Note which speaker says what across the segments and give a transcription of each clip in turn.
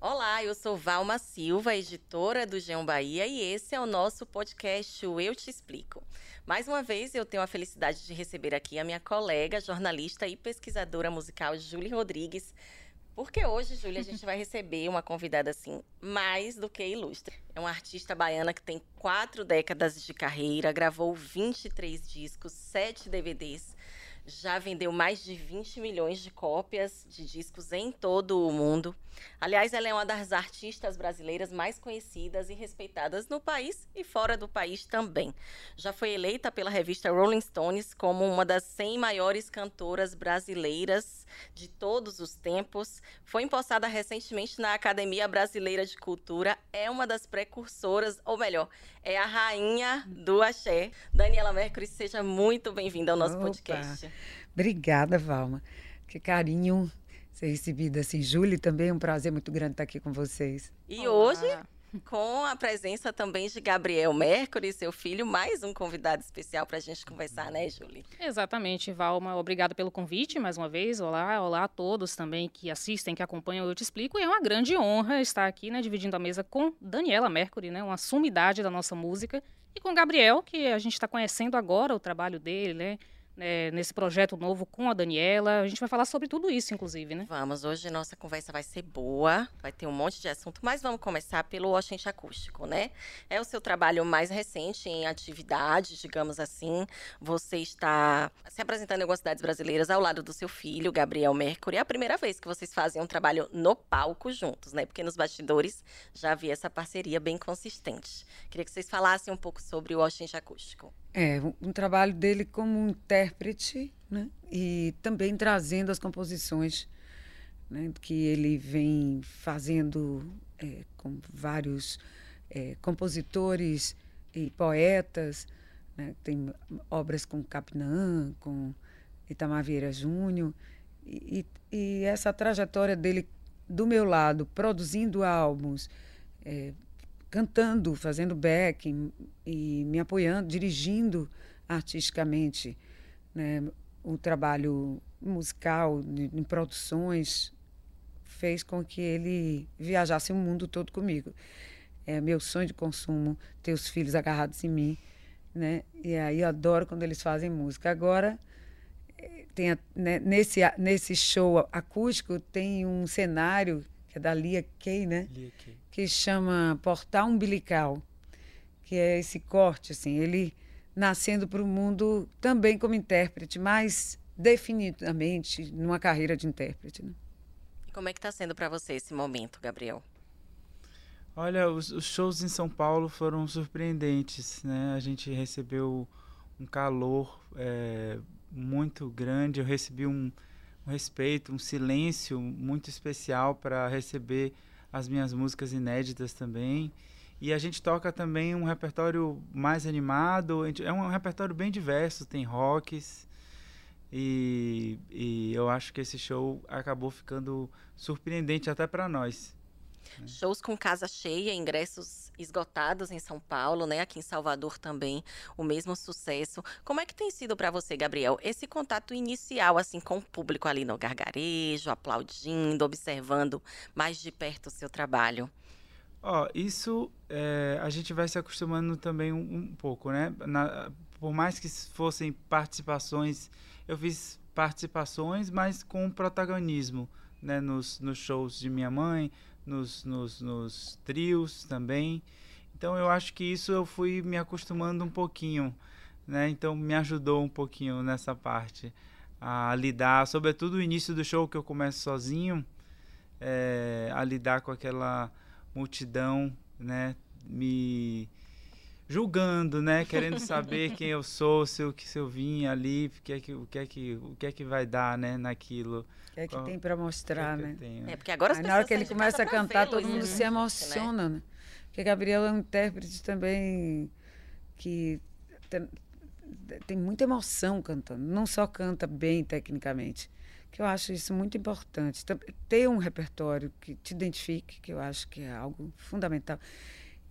Speaker 1: Olá, eu sou Valma Silva, editora do Geão Bahia, e esse é o nosso podcast o Eu Te Explico. Mais uma vez, eu tenho a felicidade de receber aqui a minha colega, jornalista e pesquisadora musical, Júlia Rodrigues, porque hoje, Júlia, a gente vai receber uma convidada assim, mais do que ilustre. É uma artista baiana que tem quatro décadas de carreira, gravou 23 discos, sete DVDs, já vendeu mais de 20 milhões de cópias de discos em todo o mundo. Aliás, ela é uma das artistas brasileiras mais conhecidas e respeitadas no país e fora do país também. Já foi eleita pela revista Rolling Stones como uma das 100 maiores cantoras brasileiras de todos os tempos. Foi empossada recentemente na Academia Brasileira de Cultura. É uma das precursoras, ou melhor, é a rainha do axé. Daniela Mercury, seja muito bem-vinda ao nosso
Speaker 2: Opa.
Speaker 1: podcast.
Speaker 2: Obrigada, Valma. Que carinho ser recebida assim. Júlia, também é um prazer muito grande estar aqui com vocês.
Speaker 1: E hoje, com a presença também de Gabriel Mercury, seu filho, mais um convidado especial para a gente conversar, né, Júlia?
Speaker 3: Exatamente, Valma. Obrigada pelo convite mais uma vez. Olá, olá a todos também que assistem, que acompanham Eu Te Explico. E é uma grande honra estar aqui, né, dividindo a mesa com Daniela Mercury, né, uma sumidade da nossa música, e com Gabriel, que a gente está conhecendo agora o trabalho dele, né, né, nesse projeto novo com a Daniela. A gente vai falar sobre tudo isso, inclusive, né?
Speaker 1: Vamos, hoje nossa conversa vai ser boa, vai ter um monte de assunto, mas vamos começar pelo Oxente Acústico, né? É o seu trabalho mais recente em atividade, digamos assim. Você está se apresentando em algumas cidades brasileiras ao lado do seu filho, Gabriel Mercury. É a primeira vez que vocês fazem um trabalho no palco juntos, né? Porque nos bastidores já havia essa parceria bem consistente. Queria que vocês falassem um pouco sobre o Oxente Acústico.
Speaker 2: É, um, trabalho dele como intérprete, né? E também trazendo as composições né? que ele vem fazendo é, com vários é, compositores e poetas. Né? Tem obras com Capinã, com Itamar Vieira Júnior. E, e, essa trajetória dele do meu lado, produzindo álbuns, é, cantando, fazendo backing e me apoiando, dirigindo artisticamente né, o trabalho musical, em produções, fez com que ele viajasse o mundo todo comigo. É meu sonho de consumo ter os filhos agarrados em mim, né? E aí eu adoro quando eles fazem música. Agora eh, tem né, nesse nesse show acústico tem um cenário que é da Lia Kay, né?
Speaker 4: Lia Kay.
Speaker 2: Que chama Portal Umbilical, que é esse corte, assim, ele nascendo para o mundo também como intérprete, mas definidamente numa carreira de intérprete. Né?
Speaker 1: E como é que está sendo para você esse momento, Gabriel?
Speaker 4: Olha, os, os, shows em São Paulo foram surpreendentes, né? A gente recebeu um calor é, muito grande, eu recebi um respeito, um silêncio muito especial para receber as minhas músicas inéditas também. E a gente toca também um repertório mais animado, é um repertório bem diverso, tem rocks. E, e eu acho que esse show acabou ficando surpreendente até para nós.
Speaker 1: Shows com casa cheia, ingressos esgotados em São Paulo, né? Aqui em Salvador também, o mesmo sucesso. Como é que tem sido para você, Gabriel, esse contato inicial assim com o público ali no gargarejo, aplaudindo, observando mais de perto o seu trabalho?
Speaker 4: Ó, oh, isso é, a gente vai se acostumando também um, um pouco, né? Na, por mais que fossem participações, eu fiz participações, mas com protagonismo, né? Nos, nos shows de minha mãe, nos, nos, nos trios também. Então eu acho que isso eu fui me acostumando um pouquinho, né? Então me ajudou um pouquinho nessa parte a lidar, sobretudo o início do show que eu começo sozinho, é, a lidar com aquela multidão, né? Me julgando, né? Querendo saber quem eu sou, se eu, se eu vim ali, o que é que, o que, é que, o que, é que vai dar, né? Naquilo.
Speaker 2: O que é que Qual, tem para mostrar,
Speaker 4: que
Speaker 2: é
Speaker 4: que
Speaker 2: né?
Speaker 1: É, porque agora
Speaker 2: Aí, na hora que ele começa a cantar, todo
Speaker 1: né?
Speaker 2: mundo se emociona, né? Porque Gabriel é um intérprete também que tem, tem muita emoção cantando. Não só canta bem tecnicamente, que eu acho isso muito importante. Ter um repertório que te identifique, que eu acho que é algo fundamental.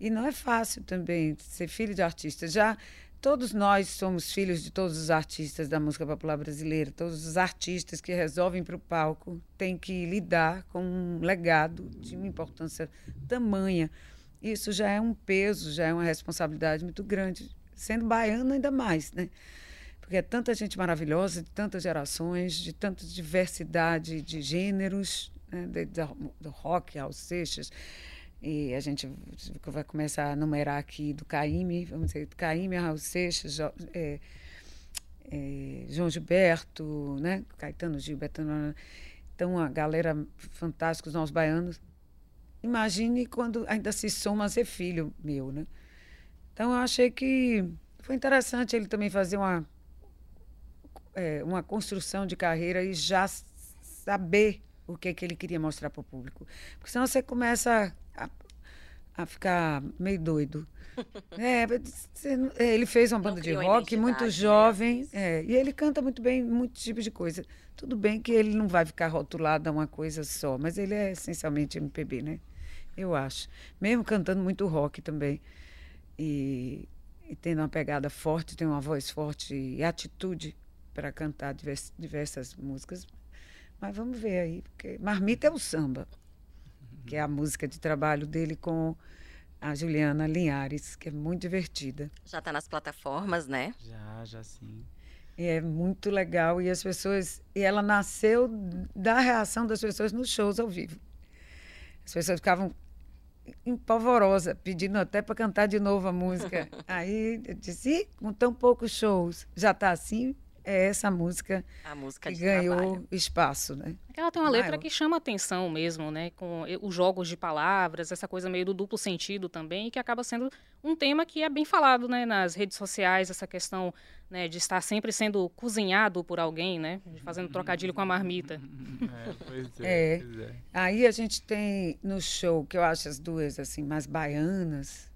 Speaker 2: E não é fácil também ser filho de artista. Já todos nós somos filhos de todos os artistas da música popular brasileira. Todos os artistas que resolvem para o palco têm que lidar com um legado de uma importância tamanha. Isso já é um peso, já é uma responsabilidade muito grande, sendo baiano ainda mais, né? Porque é tanta gente maravilhosa, de tantas gerações, de tanta diversidade de gêneros, né? do rock aos seixas, e a gente vai começar a numerar aqui do Caíme, vamos dizer, do Caíme, Raul Seixas, é, é, João Gilberto, né? Caetano Gilberto. Então, a galera fantástica, os nossos baianos. Imagine quando ainda se soma ser filho meu, né? Então, eu achei que foi interessante ele também fazer uma, é, uma construção de carreira e já saber o que, que ele queria mostrar para o público. Porque senão você começa a, a ficar meio doido. é, é ele fez uma banda de rock muito né? jovem é, e ele canta muito bem muitos tipos de coisa. Tudo bem que ele não vai ficar rotulado a uma coisa só, mas ele é essencialmente MPB, né? Eu acho. Mesmo cantando muito rock também. E, e tendo uma pegada forte, tem uma voz forte e atitude para cantar divers, diversas músicas. Mas vamos ver aí, porque Marmita é o samba que é a música de trabalho dele com a Juliana Linhares, que é muito divertida.
Speaker 1: Já está nas plataformas, né?
Speaker 4: Já, já sim.
Speaker 2: E é muito legal e as pessoas e ela nasceu da reação das pessoas nos shows ao vivo. As pessoas ficavam empolvorosa, pedindo até para cantar de novo a música. Aí eu disse, com tão poucos shows, já está assim? É essa música,
Speaker 1: a música
Speaker 2: que ganhou trabalho. espaço, né?
Speaker 3: Ela tem uma letra que chama atenção mesmo, né? Com os jogos de palavras, essa coisa meio do duplo sentido também, que acaba sendo um tema que é bem falado, né? Nas redes sociais, essa questão né, de estar sempre sendo cozinhado por alguém, né? Fazendo trocadilho com a marmita.
Speaker 4: É, pois é,
Speaker 2: é.
Speaker 4: Pois é.
Speaker 2: Aí a gente tem no show, que eu acho as duas, assim, mais baianas,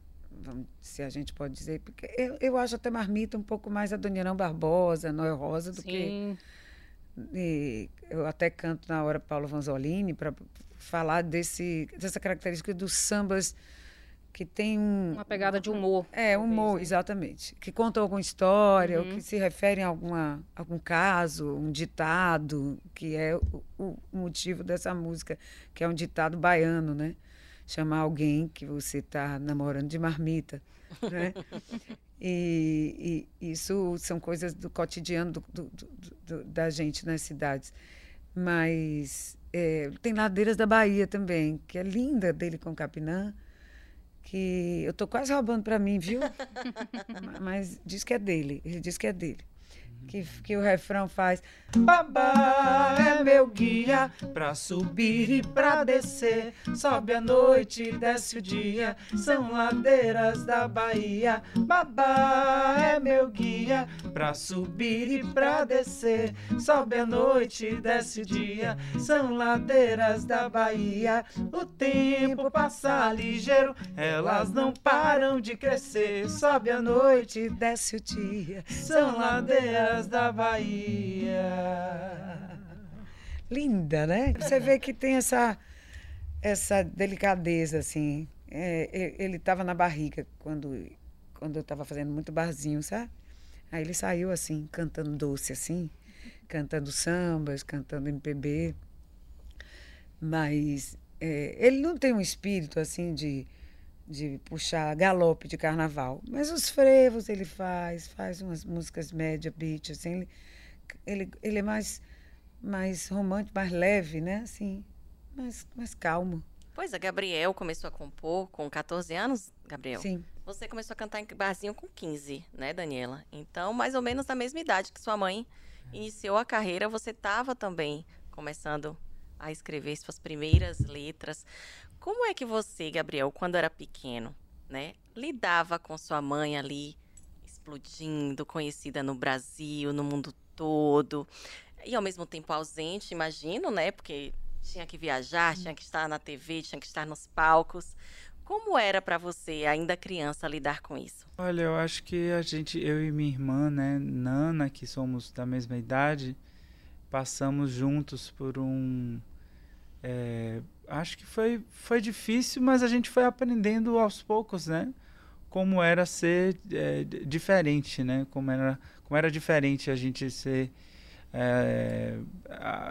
Speaker 2: se a gente pode dizer, porque eu, eu acho até Marmita um pouco mais a Doniarão Barbosa, Noel Rosa, do
Speaker 3: Sim.
Speaker 2: que. eu até canto na hora Paulo Vanzolini para falar desse, dessa característica dos sambas que tem um,
Speaker 3: uma pegada de humor.
Speaker 2: É, humor, talvez, né? exatamente. Que contam alguma história, uhum. ou que se referem a alguma, algum caso, um ditado, que é o, o motivo dessa música, que é um ditado baiano, né? Chamar alguém que você está namorando de marmita. Né? e, e, isso são coisas do cotidiano do, do, do, da gente nas cidades. Mas é, tem Ladeiras da Bahia também, que é linda dele com Capinã, que eu estou quase roubando para mim, viu? Mas diz que é dele, ele diz que é dele que, que o refrão faz. Babá é meu guia pra subir e pra descer. Sobe a noite, desce o dia. São ladeiras da Bahia. Babá é meu guia pra subir e pra descer. Sobe a noite, desce o dia. São ladeiras da Bahia. O tempo passa ligeiro, elas não param de crescer. Sobe a noite, desce o dia. São ladeiras da Bahia. Linda, né? Você vê que tem essa, essa delicadeza, assim. É, ele estava na barriga quando, quando eu estava fazendo muito barzinho, sabe? Aí ele saiu assim, cantando doce, assim, cantando sambas, cantando MPB. Mas é, ele não tem um espírito assim de de puxar galope de carnaval. Mas os frevos ele faz, faz umas músicas média, beat, assim, ele, ele, ele é mais, mais romântico, mais leve, né? Assim, mais, mais calmo.
Speaker 1: Pois a Gabriel começou a compor com 14 anos, Gabriel?
Speaker 2: Sim.
Speaker 1: Você começou a cantar em barzinho com 15, né, Daniela? Então, mais ou menos na mesma idade que sua mãe iniciou a carreira, você estava também começando a escrever suas primeiras letras. Como é que você, Gabriel, quando era pequeno, né, lidava com sua mãe ali explodindo, conhecida no Brasil, no mundo todo, e ao mesmo tempo ausente, imagino, né, porque tinha que viajar, tinha que estar na TV, tinha que estar nos palcos. Como era para você, ainda criança, lidar com isso?
Speaker 4: Olha, eu acho que a gente, eu e minha irmã, né, Nana, que somos da mesma idade, passamos juntos por um é, acho que foi, foi difícil, mas a gente foi aprendendo aos poucos, né? como era ser é, diferente, né? Como era, como era diferente a gente ser. É,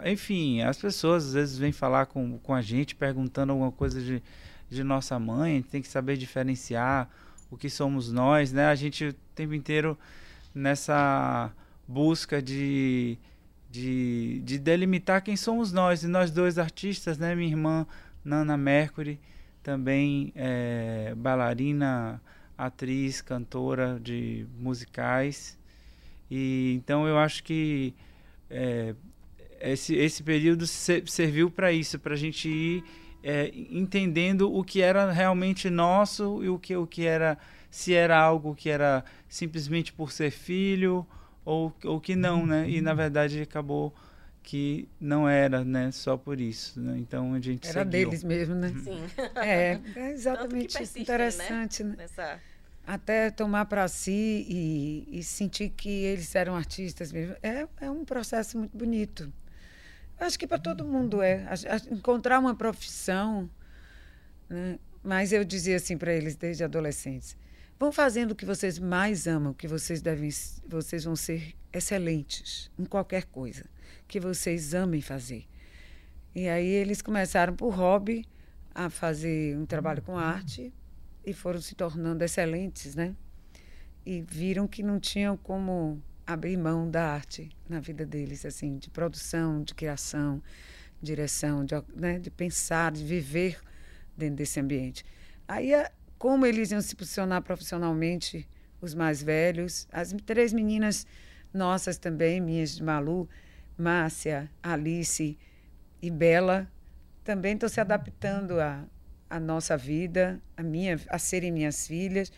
Speaker 4: enfim, as pessoas às vezes vêm falar com, com a gente perguntando alguma coisa de, de nossa mãe, tem que saber diferenciar o que somos nós, né? A gente o tempo inteiro nessa busca de, de, de delimitar quem somos nós, e nós dois artistas, né? Minha irmã Nana Mercury, também é, bailarina, atriz, cantora de musicais. E então eu acho que é, esse, esse período serviu para isso, para a gente ir é, entendendo o que era realmente nosso e o que, o que era, se era algo que era simplesmente por ser filho ou, ou que não, né? E na verdade acabou que não era, né, só por isso, né? Então a gente
Speaker 2: era
Speaker 4: seguiu.
Speaker 2: deles mesmo, né?
Speaker 1: Sim.
Speaker 2: É, é exatamente isso. Interessante, né? né?
Speaker 1: Nessa...
Speaker 2: Até tomar para si e, e, sentir que eles eram artistas mesmo. É, é um processo muito bonito. Acho que para todo mundo é. A, a, encontrar uma profissão. Né? Mas eu dizia assim para eles desde adolescentes: vão fazendo o que vocês mais amam, que vocês devem, vocês vão ser excelentes em qualquer coisa que vocês amem fazer. E aí eles começaram por hobby a fazer um trabalho com arte e foram se tornando excelentes, né? E viram que não tinham como abrir mão da arte na vida deles, assim, de produção, de criação, direção, de, né, de pensar, de viver dentro desse ambiente. Aí, como eles iam se posicionar profissionalmente, os mais velhos, as três meninas nossas também, minhas de Malu, Márcia, Alice e Bela, também estão se adaptando à, à nossa vida, a, minha, a serem minhas filhas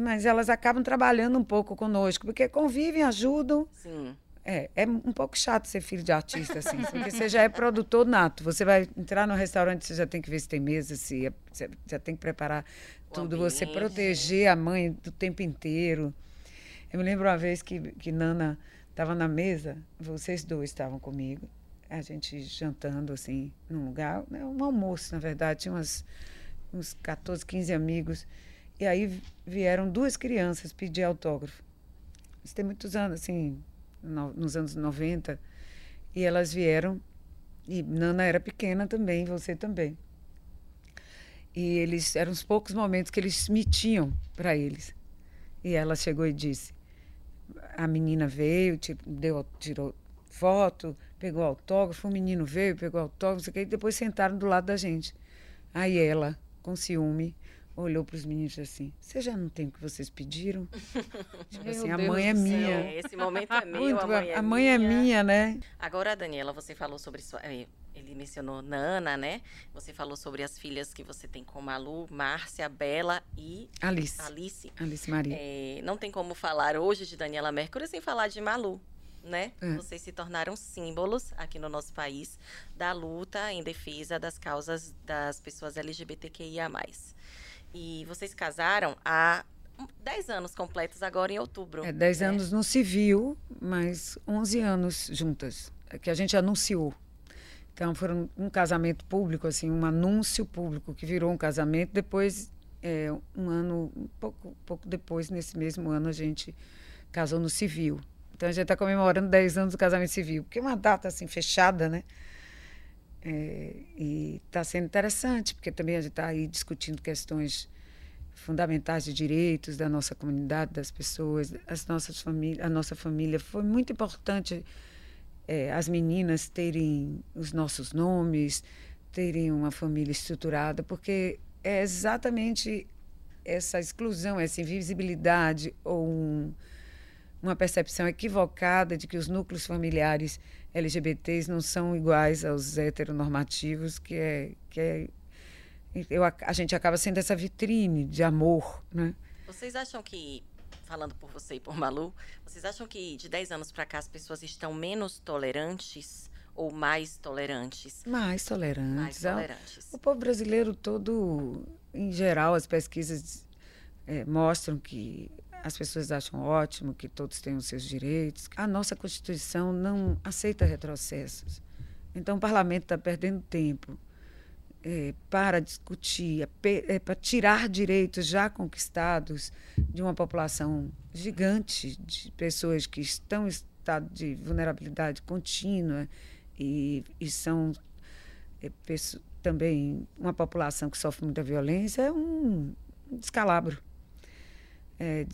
Speaker 2: mas elas acabam trabalhando um pouco conosco, porque convivem, ajudam.
Speaker 1: Sim.
Speaker 2: É, é um pouco chato ser filho de artista, assim, porque você já é produtor nato. Você vai entrar no restaurante, você já tem que ver se tem mesa, se é, você já tem que preparar o tudo, ambiente. você proteger a mãe do tempo inteiro. Eu me lembro uma vez que, que Nana estava na mesa, vocês dois estavam comigo, a gente jantando, assim, num lugar, né, um almoço, na verdade, tinha umas, uns 14, 15 amigos. E aí vieram duas crianças pedir autógrafo. Isso tem muitos anos, assim, no, nos anos 90. E elas vieram, e Nana era pequena também, você também. E eles eram os poucos momentos que eles me tinham para eles. E ela chegou e disse: a menina veio, deu, tirou foto, pegou autógrafo, o menino veio, pegou autógrafo, e depois sentaram do lado da gente. Aí ela, com ciúme, olhou para os meninos assim: Você já não tem o que vocês pediram? tipo assim, a mãe é minha.
Speaker 1: É, esse momento é meu, Muito, a mãe é
Speaker 2: a mãe é minha. é minha, né?
Speaker 1: Agora, Daniela, você falou sobre sua. Eh, ele mencionou Nana, né? Você falou sobre as filhas que você tem com Malu, Márcia, Bela e
Speaker 2: Alice.
Speaker 1: Alice,
Speaker 2: Alice Maria.
Speaker 1: É, não tem como falar hoje de Daniela Mercury sem falar de Malu. Né? É. Vocês se tornaram símbolos aqui no nosso país da luta em defesa das causas das pessoas LGBTQIA+. E vocês casaram há 10 anos completos agora em outubro.
Speaker 2: É, 10 né? anos no civil, mas 11 anos juntas, é que a gente anunciou. Então, foram um casamento público, assim, um anúncio público que virou um casamento. Depois, é, um ano, um pouco, pouco depois, nesse mesmo ano, a gente casou no civil. Então, a gente está comemorando 10 anos do casamento civil, porque é uma data, assim, fechada, né? É, e está sendo interessante, porque também a gente está aí discutindo questões fundamentais de direitos da nossa comunidade, das pessoas, as nossas a nossa família. Foi muito importante é, as meninas terem os nossos nomes, terem uma família estruturada, porque é exatamente essa exclusão, essa invisibilidade ou um, uma percepção equivocada de que os núcleos familiares LGBTs não são iguais aos heteronormativos, que é, que é eu, a, gente acaba sendo essa vitrine de amor, né?
Speaker 1: Vocês acham que, falando por você e por Malu, vocês acham que de 10 anos para cá as pessoas estão menos tolerantes ou mais tolerantes?
Speaker 2: Mais tolerantes.
Speaker 1: Mais tolerantes.
Speaker 2: O, o povo brasileiro todo, em geral, as pesquisas é, mostram que as pessoas acham ótimo que todos tenham seus direitos. A nossa Constituição não aceita retrocessos. Então, o parlamento está perdendo tempo é, para discutir, é, para tirar direitos já conquistados de uma população gigante de pessoas que estão em estado de vulnerabilidade contínua e, e são é, também uma população que sofre muita violência, é um descalabro. É,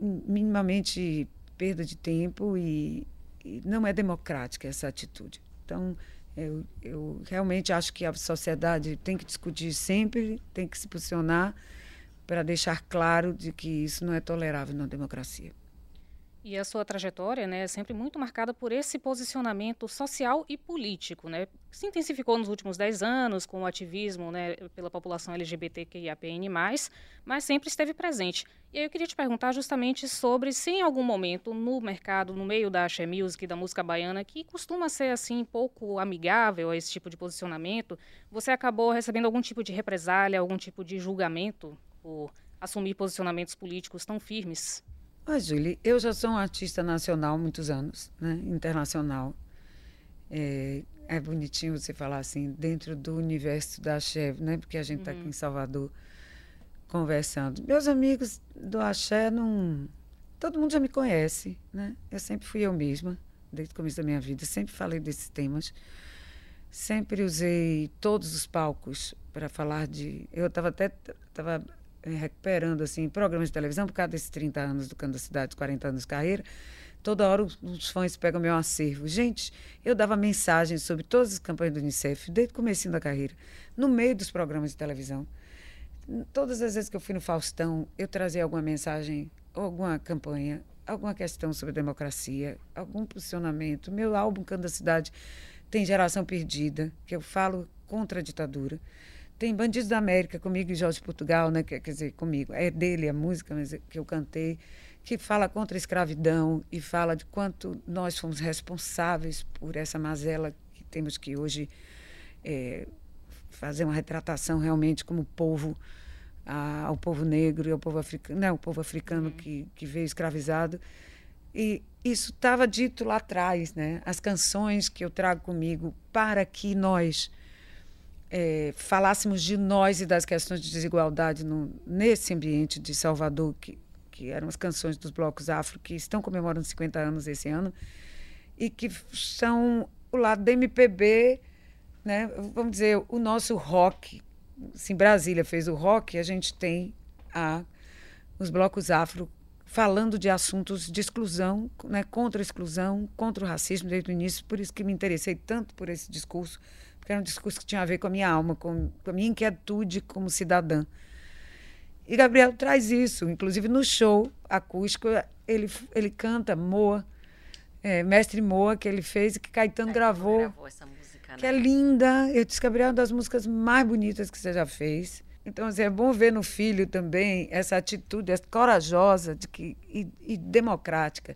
Speaker 2: minimamente perda de tempo e, e não é democrática essa atitude. Então, eu, eu realmente acho que a sociedade tem que discutir sempre, tem que se posicionar para deixar claro de que isso não é tolerável na democracia.
Speaker 3: E a sua trajetória né, é sempre muito marcada por esse posicionamento social e político, né? Se intensificou nos últimos dez anos com o ativismo né, pela população LGBTQIAPN+, mas sempre esteve presente. E aí eu queria te perguntar justamente sobre se em algum momento no mercado, no meio da axé music, da música baiana, que costuma ser assim pouco amigável a esse tipo de posicionamento, você acabou recebendo algum tipo de represália, algum tipo de julgamento por assumir posicionamentos políticos tão firmes?
Speaker 2: Ah, Julie, eu já sou um artista nacional há muitos anos, né? internacional. É, é, bonitinho você falar assim, dentro do universo da Axé, né? porque a gente está uhum. aqui em Salvador conversando. Meus amigos do Axé, não... todo mundo já me conhece. Né? Eu sempre fui eu mesma, desde o começo da minha vida, sempre falei desses temas. Sempre usei todos os palcos para falar de. Eu estava até tava recuperando assim programas de televisão por causa desses 30 anos do Canto da Cidade, 40 anos de carreira. Toda hora os fãs pegam meu acervo. Gente, eu dava mensagens sobre todas as campanhas do Unicef desde o começo da carreira, no meio dos programas de televisão. Todas as vezes que eu fui no Faustão, eu trazia alguma mensagem, alguma campanha, alguma questão sobre democracia, algum posicionamento. Meu álbum Canto da Cidade tem Geração Perdida, que eu falo contra a ditadura. Tem Bandidos da América comigo e Jorge Portugal, né? Quer, quer dizer, comigo. É dele a música é, que eu cantei, que fala contra a escravidão e fala de quanto nós fomos responsáveis por essa mazela que temos que hoje é, fazer uma retratação realmente como povo a, ao povo negro e ao povo africano, não, o povo africano que, que veio escravizado. E isso estava dito lá atrás, né? As canções que eu trago comigo para que nós é, falássemos de nós e das questões de desigualdade no, nesse ambiente de Salvador, que, que eram as canções dos blocos afro, que estão comemorando 50 anos esse ano, e que são o lado da MPB, né? vamos dizer, o nosso rock. Se Brasília fez o rock, a gente tem a, os blocos afro falando de assuntos de exclusão, né? contra a exclusão, contra o racismo desde o início, por isso que me interessei tanto por esse discurso que era um discurso que tinha a ver com a minha alma, com, com a minha inquietude como cidadã. E Gabriel traz isso, inclusive no show acústico, ele, ele canta Moa, é, Mestre Moa, que ele fez e que Caetano, gravou.
Speaker 1: gravou essa música, né?
Speaker 2: Que é linda. Eu disse, Gabriel, é uma das músicas mais bonitas que você já fez. Então, assim, é bom ver no filho também essa atitude essa corajosa de que, e, e democrática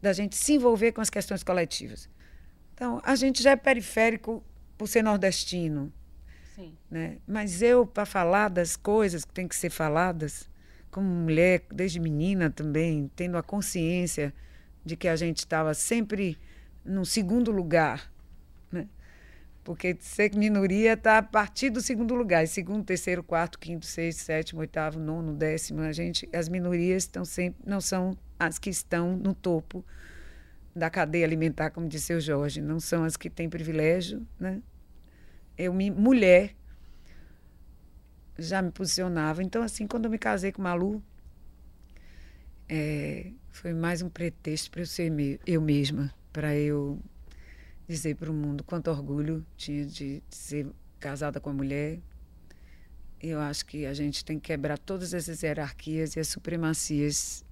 Speaker 2: da gente se envolver com as questões coletivas. Então, a gente já é periférico por ser nordestino. Sim. Né? Mas eu, para falar das coisas que têm que ser faladas, como mulher, desde menina também, tendo a consciência de que a gente estava sempre no segundo lugar. Né? Porque ser minoria está a partir do segundo lugar. E segundo, terceiro, quarto, quinto, sexto, sétimo, oitavo, nono, décimo. A gente, as minorias estão sempre, não são as que estão no topo da cadeia alimentar, como disse o Jorge, não são as que têm privilégio, né? Eu, me, mulher, já me posicionava. Então, assim, quando eu me casei com Malu, é, foi mais um pretexto para eu ser me, eu mesma, para eu dizer para o mundo quanto orgulho tinha de, de ser casada com a mulher. Eu acho que a gente tem que quebrar todas essas hierarquias e as supremacias.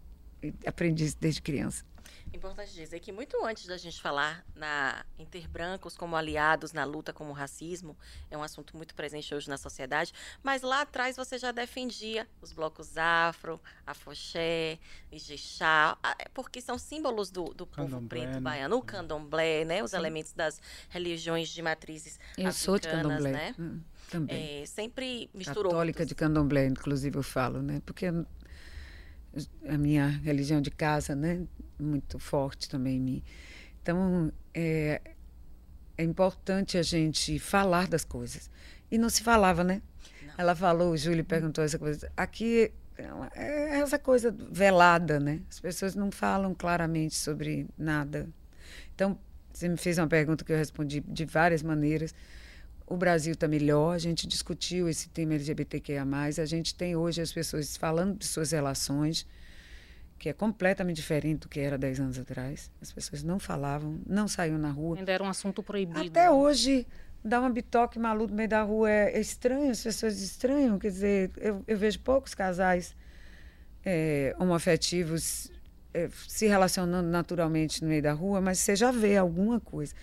Speaker 2: Aprendi isso desde criança.
Speaker 1: Importante dizer que muito antes da gente falar na, em ter brancos como aliados na luta contra o racismo, é um assunto muito presente hoje na sociedade, mas lá atrás você já defendia os blocos afro, afoxé, ijexá, é porque são símbolos do, do povo preto né? baiano, o candomblé, né, os Sim. elementos das religiões de matrizes
Speaker 2: eu
Speaker 1: africanas,
Speaker 2: sou de candomblé.
Speaker 1: né?
Speaker 2: Hum, também.
Speaker 1: É, sempre misturou.
Speaker 2: Católica de candomblé, inclusive eu falo, né? Porque a minha religião de casa, né, muito forte também em mim. Então, é, é importante a gente falar das coisas. e não se falava, né? Não. Ela falou, o Júlio perguntou essa coisa. Aqui é essa coisa velada, né? As pessoas não falam claramente sobre nada. Então, você me fez uma pergunta que eu respondi de várias maneiras. O Brasil está melhor, a gente discutiu esse tema LGBTQIA+, a gente tem hoje as pessoas falando de suas relações, que é completamente diferente do que era 10 anos atrás. As pessoas não falavam, não saíam na rua.
Speaker 3: Ainda era um assunto proibido.
Speaker 2: Até né? hoje, dar uma bitoque maluco no meio da rua é, é estranho, as pessoas estranham. Quer dizer, eu, eu vejo poucos casais é, homoafetivos é, se relacionando naturalmente no meio da rua, mas você já vê alguma coisa.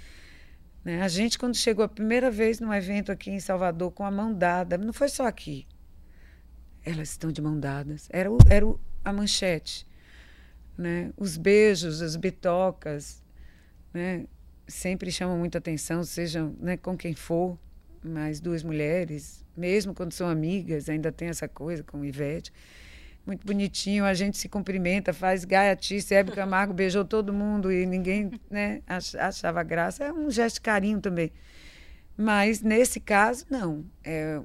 Speaker 2: Né? A gente, quando chegou a primeira vez num evento aqui em Salvador com a mão dada, não foi só aqui. Elas estão de mão dadas. Era, o, era o, a manchete. Né? Os beijos, as bitocas, né? sempre chamam muita atenção, sejam né, com quem for, mas duas mulheres, mesmo quando são amigas, ainda tem essa coisa com Ivete muito bonitinho, a gente se cumprimenta, faz gaiatice, Hebe Camargo beijou todo mundo e ninguém né, achava graça. É um gesto de carinho também. Mas, nesse caso, não. É,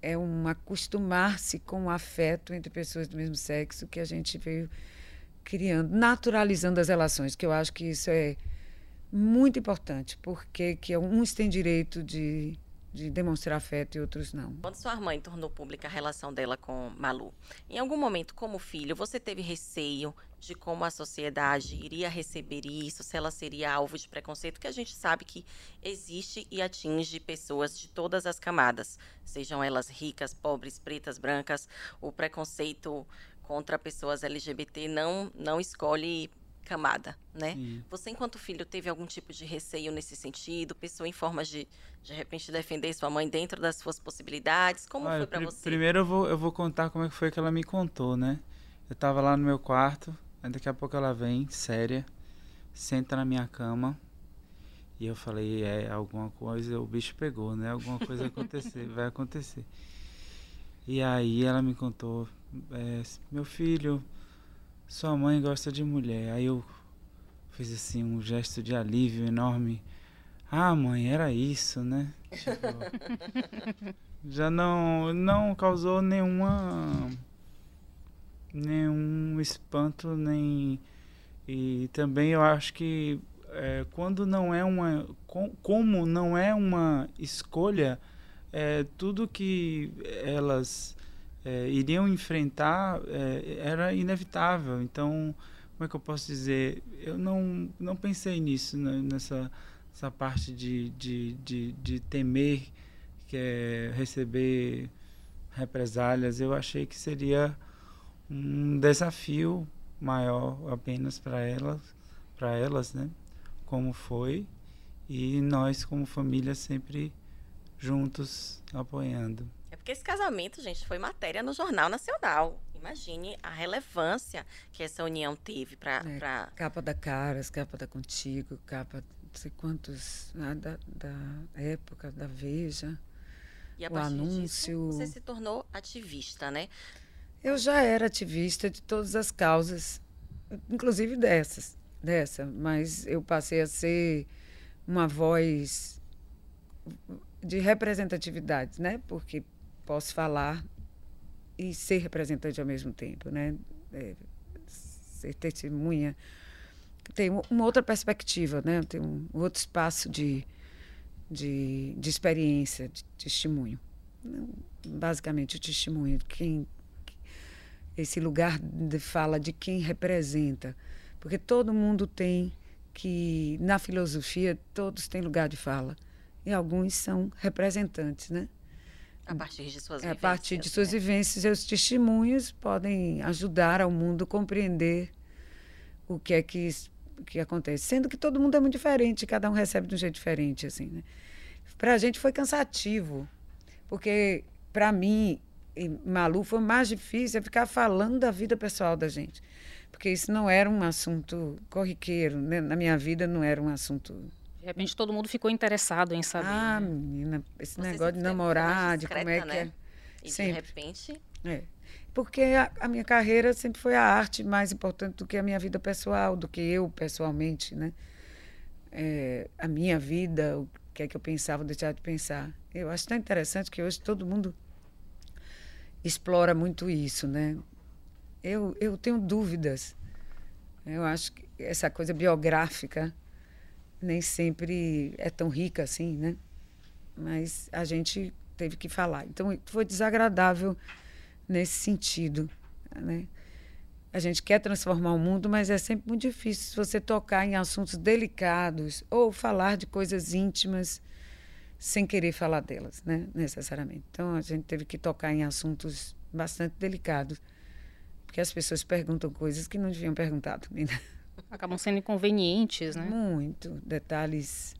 Speaker 2: é um acostumar-se com o afeto entre pessoas do mesmo sexo que a gente veio criando, naturalizando as relações, que eu acho que isso é muito importante, porque que uns têm direito de de demonstrar afeto e outros não.
Speaker 1: Quando sua mãe tornou pública a relação dela com Malu, em algum momento, como filho, você teve receio de como a sociedade iria receber isso, se ela seria alvo de preconceito, que a gente sabe que existe e atinge pessoas de todas as camadas, sejam elas ricas, pobres, pretas, brancas. O preconceito contra pessoas LGBT não, não escolhe camada, né? Sim. Você, enquanto filho, teve algum tipo de receio nesse sentido? Pensou em formas de, de repente, defender sua mãe dentro das suas possibilidades? Como Olha, foi para você?
Speaker 4: Primeiro eu vou, eu vou contar como é que foi que ela me contou, né? Eu tava lá no meu quarto, aí daqui a pouco ela vem, séria, senta na minha cama, e eu falei, é, alguma coisa, o bicho pegou, né? Alguma coisa acontecer, vai acontecer. E aí ela me contou, é, meu filho, sua mãe gosta de mulher. Aí eu fiz assim um gesto de alívio enorme. Ah, mãe, era isso, né? Tipo, já não não causou nenhuma nenhum espanto nem e também eu acho que é, quando não é uma com, como não é uma escolha é, tudo que elas é, iriam enfrentar é, era inevitável. Então, como é que eu posso dizer? Eu não, não pensei nisso, né, nessa essa parte de, de, de, de temer que é receber represálias. Eu achei que seria um desafio maior apenas para elas, para elas, né? Como foi e nós como família sempre juntos apoiando.
Speaker 1: Porque esse casamento, gente, foi matéria no Jornal Nacional. Imagine a relevância que essa união teve para. É, pra...
Speaker 2: Capa da Caras, capa da Contigo, capa não sei quantos. Né, da, da época, da Veja.
Speaker 1: E a o anúncio. Disso, você se tornou ativista, né?
Speaker 2: Eu já era ativista de todas as causas, inclusive dessas, dessa, mas eu passei a ser uma voz de representatividade, né? Porque posso falar e ser representante ao mesmo tempo, né? É, ser testemunha tem uma outra perspectiva, né? Tem um outro espaço de, de, de experiência, de testemunho. Basicamente, o testemunho, quem esse lugar de fala de quem representa, porque todo mundo tem que na filosofia todos têm lugar de fala e alguns são representantes, né?
Speaker 1: A partir de suas
Speaker 2: vivências.
Speaker 1: A
Speaker 2: partir de suas né? vivências, seus testemunhos podem ajudar ao mundo a compreender o que é que, que acontece. Sendo que todo mundo é muito diferente, cada um recebe de um jeito diferente. assim, né? Para a gente foi cansativo, porque para mim, e Malu, foi mais difícil ficar falando da vida pessoal da gente. Porque isso não era um assunto corriqueiro, né? na minha vida não era um assunto
Speaker 3: de repente todo mundo ficou interessado em saber.
Speaker 2: Ah, né? menina, esse negócio de namorar, discreta, de como é que né?
Speaker 1: é. E sempre. de repente.
Speaker 2: É. Porque a, a, minha carreira sempre foi a arte mais importante do que a minha vida pessoal, do que eu pessoalmente, né? É, a minha vida, que é que eu pensava ou deixava de pensar. Eu acho tão interessante que hoje todo mundo explora muito isso, né? Eu, eu tenho dúvidas. Eu acho que essa coisa biográfica nem sempre é tão rica assim, né? Mas a gente teve que falar. Então foi desagradável nesse sentido, né? A gente quer transformar o mundo, mas é sempre muito difícil você tocar em assuntos delicados ou falar de coisas íntimas sem querer falar delas, né? Necessariamente. Então a gente teve que tocar em assuntos bastante delicados, porque as pessoas perguntam coisas que não deviam perguntar também. Né?
Speaker 3: Acabam sendo inconvenientes, né?
Speaker 2: Muito. Detalhes.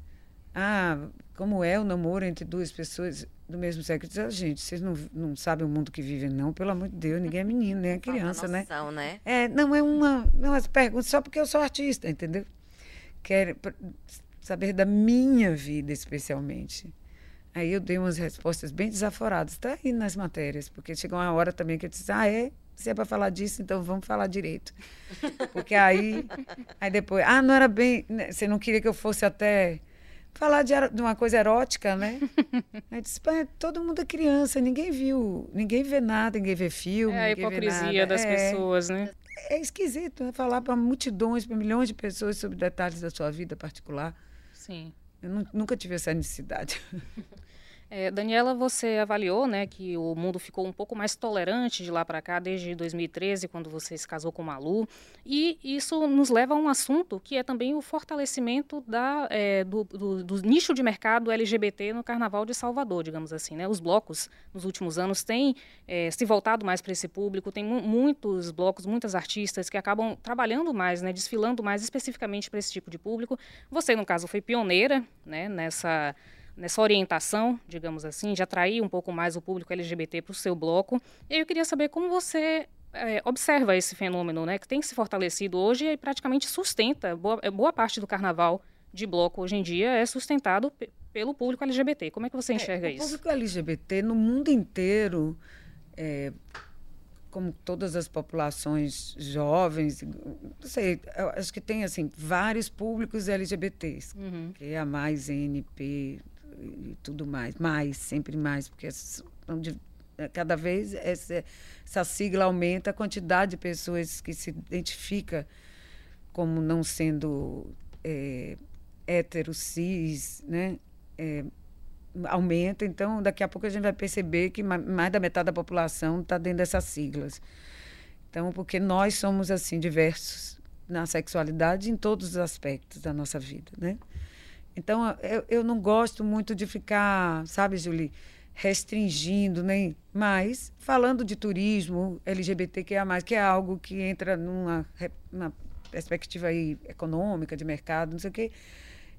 Speaker 2: Ah, como é o namoro entre duas pessoas do mesmo sexo? Diz, ah, gente, vocês não, não sabem o mundo que vivem, não? Pelo amor de Deus, ninguém é menino, nem é criança,
Speaker 1: né? noção,
Speaker 2: né? É, não é uma. Não, as perguntas só porque eu sou artista, entendeu? Quer saber da minha vida, especialmente. Aí eu dei umas respostas bem desaforadas, está aí nas matérias, porque chegou uma hora também que eu disse, ah, é? Se é para falar disso, então vamos falar direito. Porque aí, aí depois, ah, não era bem, né, você não queria que eu fosse até falar de, de uma coisa erótica, né? Aí disse, todo mundo é criança, ninguém viu, ninguém vê nada, ninguém vê filme. É
Speaker 3: a hipocrisia das é, pessoas, né?
Speaker 2: É esquisito né? falar para multidões, para milhões de pessoas sobre detalhes da sua vida particular.
Speaker 3: Sim.
Speaker 2: Eu nunca tive essa necessidade.
Speaker 3: É, Daniela, você avaliou né, que o mundo ficou um pouco mais tolerante de lá para cá, desde 2013, quando você se casou com Malu. E isso nos leva a um assunto que é também o fortalecimento da, é, do, do, do, nicho de mercado LGBT no Carnaval de Salvador, digamos assim. Né? Os blocos, nos últimos anos, têm é, se voltado mais para esse público. Tem mu muitos blocos, muitas artistas que acabam trabalhando mais, né, desfilando mais especificamente para esse tipo de público. Você, no caso, foi pioneira né, nessa nessa orientação, digamos assim, de atrair um pouco mais o público LGBT para o seu bloco. E eu queria saber como você é, observa esse fenômeno, né, que tem se fortalecido hoje e praticamente sustenta boa, é, boa parte do carnaval de bloco hoje em dia é sustentado pelo público LGBT. Como é que você é, enxerga
Speaker 2: é,
Speaker 3: isso?
Speaker 2: O público LGBT no mundo inteiro, é, como todas as populações jovens, não sei, acho que tem assim vários públicos LGBTs, uhum. que é a mais NP, e tudo mais. Mais, sempre mais, porque é, cada vez essa, essa sigla aumenta a quantidade de pessoas que se identifica como não sendo é, hétero, cis, né? É, aumenta, então daqui a pouco a gente vai perceber que mais da metade da população está dentro dessas siglas. Então, porque nós somos assim diversos na sexualidade em todos os aspectos da nossa vida, né? Então, eu, eu não gosto muito de ficar, sabe, Julie, restringindo, nem. Mas, falando de turismo, LGBTQIA, que é algo que entra numa, numa perspectiva aí econômica, de mercado, não sei o quê,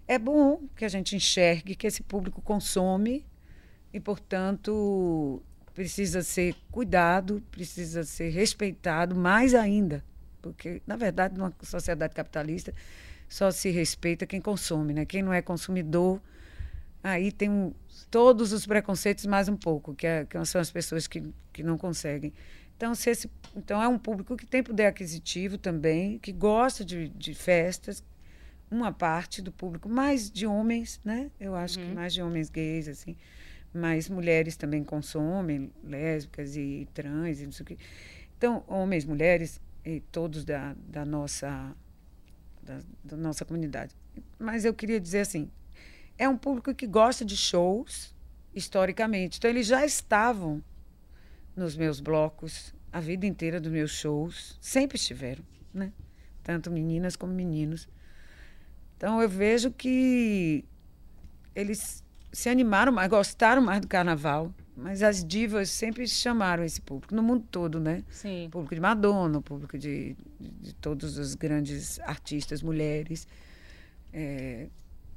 Speaker 2: é bom que a gente enxergue que esse público consome e, portanto, precisa ser cuidado, precisa ser respeitado mais ainda. Porque, na verdade, numa sociedade capitalista, só se respeita quem consome, né? Quem não é consumidor, aí tem um, todos os preconceitos mais um pouco, que, é, que são as pessoas que, que não conseguem. Então, se esse, então, é um público que tem poder aquisitivo também, que gosta de, de festas, uma parte do público, mais de homens, né? Eu acho uhum. que mais de homens gays, assim. Mas mulheres também consomem, lésbicas e trans e não sei o quê. Então, homens, mulheres, e todos da, da nossa da, da nossa comunidade. Mas eu queria dizer assim, é um público que gosta de shows historicamente. Então eles já estavam nos meus blocos a vida inteira dos meus shows, sempre estiveram, né? Tanto meninas como meninos. Então eu vejo que eles se animaram mais, gostaram mais do carnaval. Mas as divas sempre chamaram esse público, no mundo todo, né?
Speaker 3: Sim.
Speaker 2: Público de Madonna, o público de, de todos os grandes artistas, mulheres. É,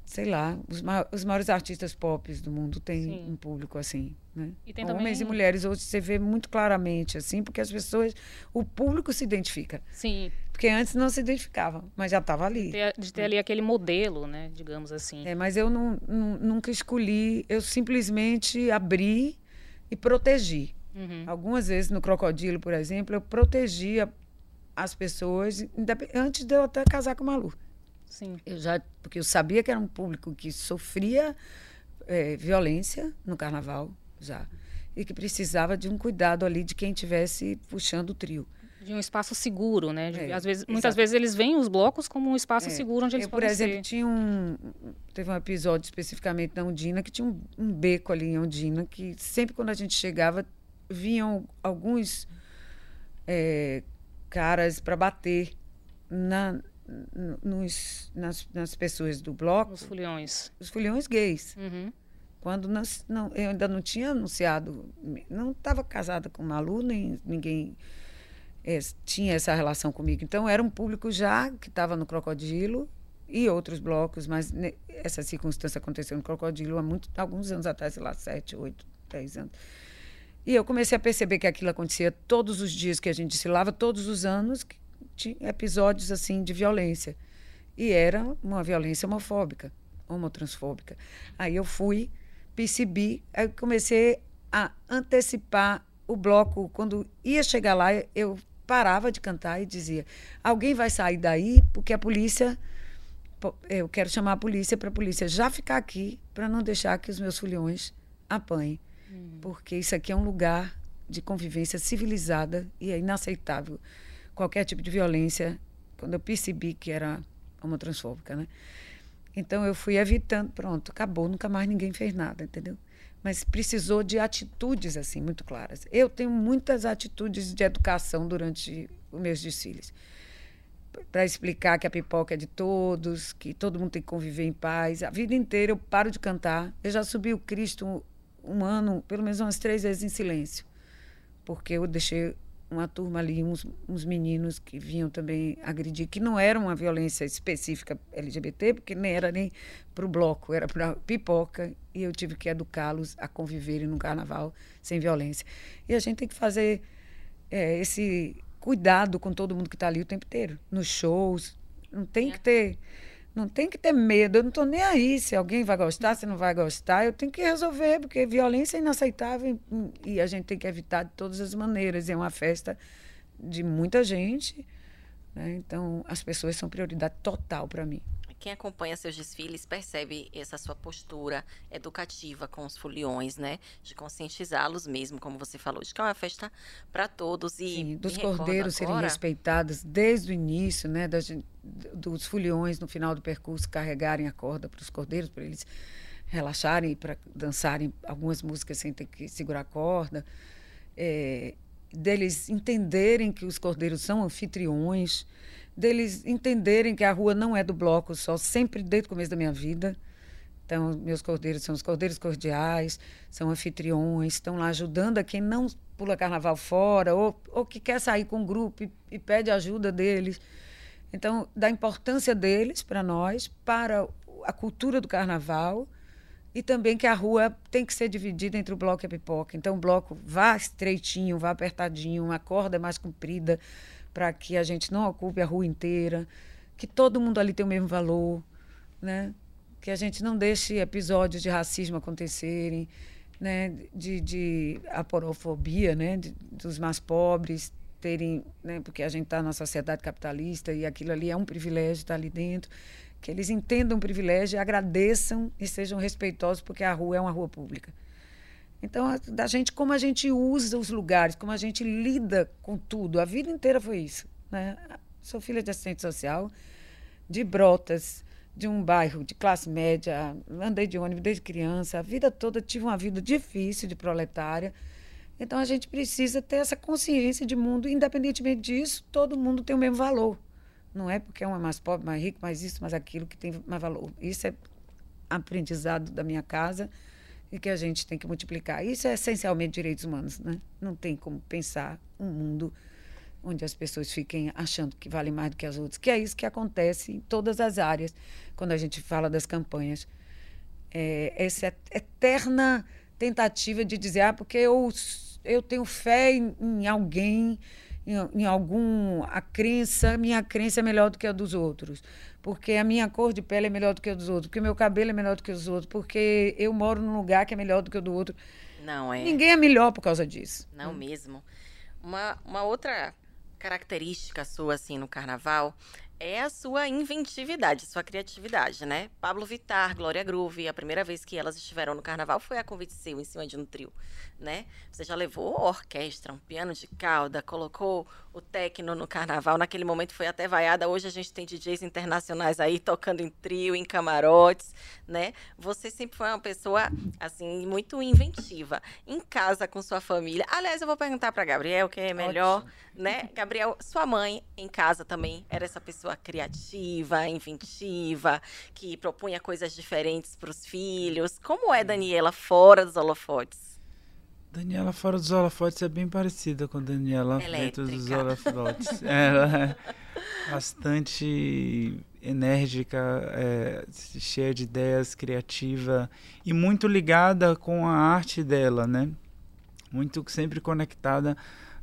Speaker 2: sei lá, os, ma os maiores artistas pop do mundo têm Sim. um público assim, né? E Homens também... e mulheres, hoje você vê muito claramente, assim, porque as pessoas, o público se identifica.
Speaker 3: Sim.
Speaker 2: Porque antes não se identificava, mas já estava ali.
Speaker 3: De ter, de ter, ali aquele modelo, né, digamos assim.
Speaker 2: É, mas eu não, não, nunca escolhi, eu simplesmente abri e protegi. Uhum. Algumas vezes no Crocodilo, por exemplo, eu protegia as pessoas antes de eu até casar com o Malu.
Speaker 3: Sim.
Speaker 2: Eu já, porque eu sabia que era um público que sofria é, violência no carnaval já e que precisava de um cuidado ali de quem tivesse puxando o trio.
Speaker 3: De um espaço seguro, né? De,
Speaker 2: É,
Speaker 3: às vezes,
Speaker 2: exato.
Speaker 3: muitas vezes eles veem os blocos como um espaço
Speaker 2: É,
Speaker 3: seguro onde eles
Speaker 2: eu, por
Speaker 3: podem
Speaker 2: exemplo,
Speaker 3: ser.
Speaker 2: tinha um. Teve um episódio especificamente da Undina que tinha um, um beco ali em Undina que sempre quando a gente chegava vinham alguns é, caras para bater na, nos, nas, nas pessoas do bloco,
Speaker 3: Os foliões.
Speaker 2: os foliões gays.
Speaker 3: Uhum.
Speaker 2: Quando nós, não, eu ainda não tinha anunciado, não estava casada com Malu, nem ninguém eh, tinha essa relação comigo. Então, era um público já que estava no Crocodilo e outros blocos, mas essa circunstância aconteceu no Crocodilo há muito, alguns anos atrás, sei lá, sete, oito, dez anos. E eu comecei a perceber que aquilo acontecia todos os dias que a gente desfilava, todos os anos, que tinha episódios assim de violência. E era uma violência homofóbica, homotransfóbica. Aí eu fui, percebi, aí comecei a antecipar o bloco. Quando ia chegar lá, eu parava de cantar e dizia: alguém vai sair daí porque a polícia. po- Eu quero chamar a polícia para a polícia já ficar aqui para não deixar que os meus filhões apanhem. Porque isso aqui é um lugar de convivência civilizada e é inaceitável qualquer tipo de violência. Quando eu percebi que era homotransfóbica, né? Então eu fui evitando, pronto, acabou, nunca mais ninguém fez nada, entendeu? Mas precisou de atitudes assim muito claras. Eu tenho muitas atitudes de educação durante os meus desfiles. Para explicar que a pipoca é de todos, que todo mundo tem que conviver em paz. A vida inteira eu paro de cantar. Eu já subi o Cristo um, um ano, pelo menos umas três vezes em silêncio. Porque eu deixei uma turma ali, uns, uns meninos que vinham também agredir, que não era uma violência específica LGBT, porque nem era nem para o bloco, era para pipoca, e eu tive que educá-los a conviverem no carnaval sem violência. E a gente tem que fazer é, esse cuidado com todo mundo que está ali o tempo inteiro, nos shows. Não tem que ter. Não tem que ter medo, eu não estou nem aí se alguém vai gostar, se não vai gostar, eu tenho que resolver, porque violência é inaceitável e, a gente tem que evitar de todas as maneiras. É uma festa de muita gente, né? então as pessoas são prioridade total para mim.
Speaker 1: Quem acompanha seus desfiles percebe essa sua postura educativa com os foliões, né? De conscientizá-los mesmo, como você falou, de que é uma festa para todos. E
Speaker 2: Sim, dos cordeiros serem
Speaker 1: agora-
Speaker 2: respeitados desde o início, né, dos foliões no final do percurso carregarem a corda para os cordeiros, para eles relaxarem, para dançarem algumas músicas sem ter que segurar a corda, é, deles entenderem que os cordeiros são anfitriões, deles entenderem que a rua não é do bloco só, sempre desde o começo da minha vida. Então, meus cordeiros são os cordeiros cordiais, são anfitriões, estão lá ajudando a quem não pula carnaval fora, ou, ou que quer sair com um grupo e, e pede ajuda deles. Então, da importância deles para nós, para a cultura do carnaval, e também que a rua tem que ser dividida entre o bloco e a pipoca. Então, o bloco vá estreitinho, vá apertadinho, uma corda mais comprida, para que a gente não ocupe a rua inteira, que todo mundo ali tem o mesmo valor, né? que a gente não deixe episódios de racismo acontecerem, né? de, de aporofobia né? de, dos mais pobres terem, né? porque a gente está na sociedade capitalista e aquilo ali é um privilégio estar ali dentro, que eles entendam o privilégio, agradeçam e sejam respeitosos, porque a rua é uma rua pública. Então, da gente, como a gente usa os lugares, como a gente lida com tudo. A vida inteira foi isso. Né? Sou filha de assistente social, de Brotas, de um bairro de classe média, andei de ônibus desde criança, a vida toda tive uma vida difícil de proletária. Então, a gente precisa ter essa consciência de mundo, independentemente disso, todo mundo tem o mesmo valor. Não é porque um é mais pobre, mais rico, mais isso, mais aquilo que tem mais valor. Isso é aprendizado da minha casa e que a gente tem que multiplicar. Isso é essencialmente direitos humanos, né? Não tem como pensar um mundo onde as pessoas fiquem achando que valem mais do que as outras, que é isso que acontece em todas as áreas quando a gente fala das campanhas. É, essa eterna tentativa de dizer, ah, porque eu, eu tenho fé em, em alguém, em, em algum. A crença, minha crença é melhor do que a dos outros. Porque a minha cor de pele é melhor do que a dos outros, porque o meu cabelo é melhor do que os outros, porque eu moro num lugar que é melhor do que o do outro.
Speaker 1: Não é.
Speaker 2: Ninguém é melhor por causa disso.
Speaker 1: Não mesmo. Uma, uma outra característica sua, assim, no carnaval é a sua inventividade, sua criatividade, né? Pablo Vittar, Glória Groove, a primeira vez que elas estiveram no carnaval foi a convite seu, em cima de um trio, né? Você já levou orquestra, um piano de cauda, colocou o techno no carnaval, naquele momento foi até vaiada, hoje a gente tem DJs internacionais aí tocando em trio, em camarotes, né? Você sempre foi uma pessoa, assim, muito inventiva. Em casa, com sua família. Aliás, eu vou perguntar para Gabriel, que é melhor, Ótimo. né? Gabriel, sua mãe em casa também era essa pessoa pessoa criativa, inventiva, que propunha coisas diferentes para os filhos. Como é Daniela fora dos holofotes?
Speaker 4: Daniela fora dos holofotes é bem parecida com Daniela Elétrica. dentro dos holofotes. Ela é bastante enérgica, é, cheia de ideias, criativa e muito ligada com a arte dela, né? Muito sempre conectada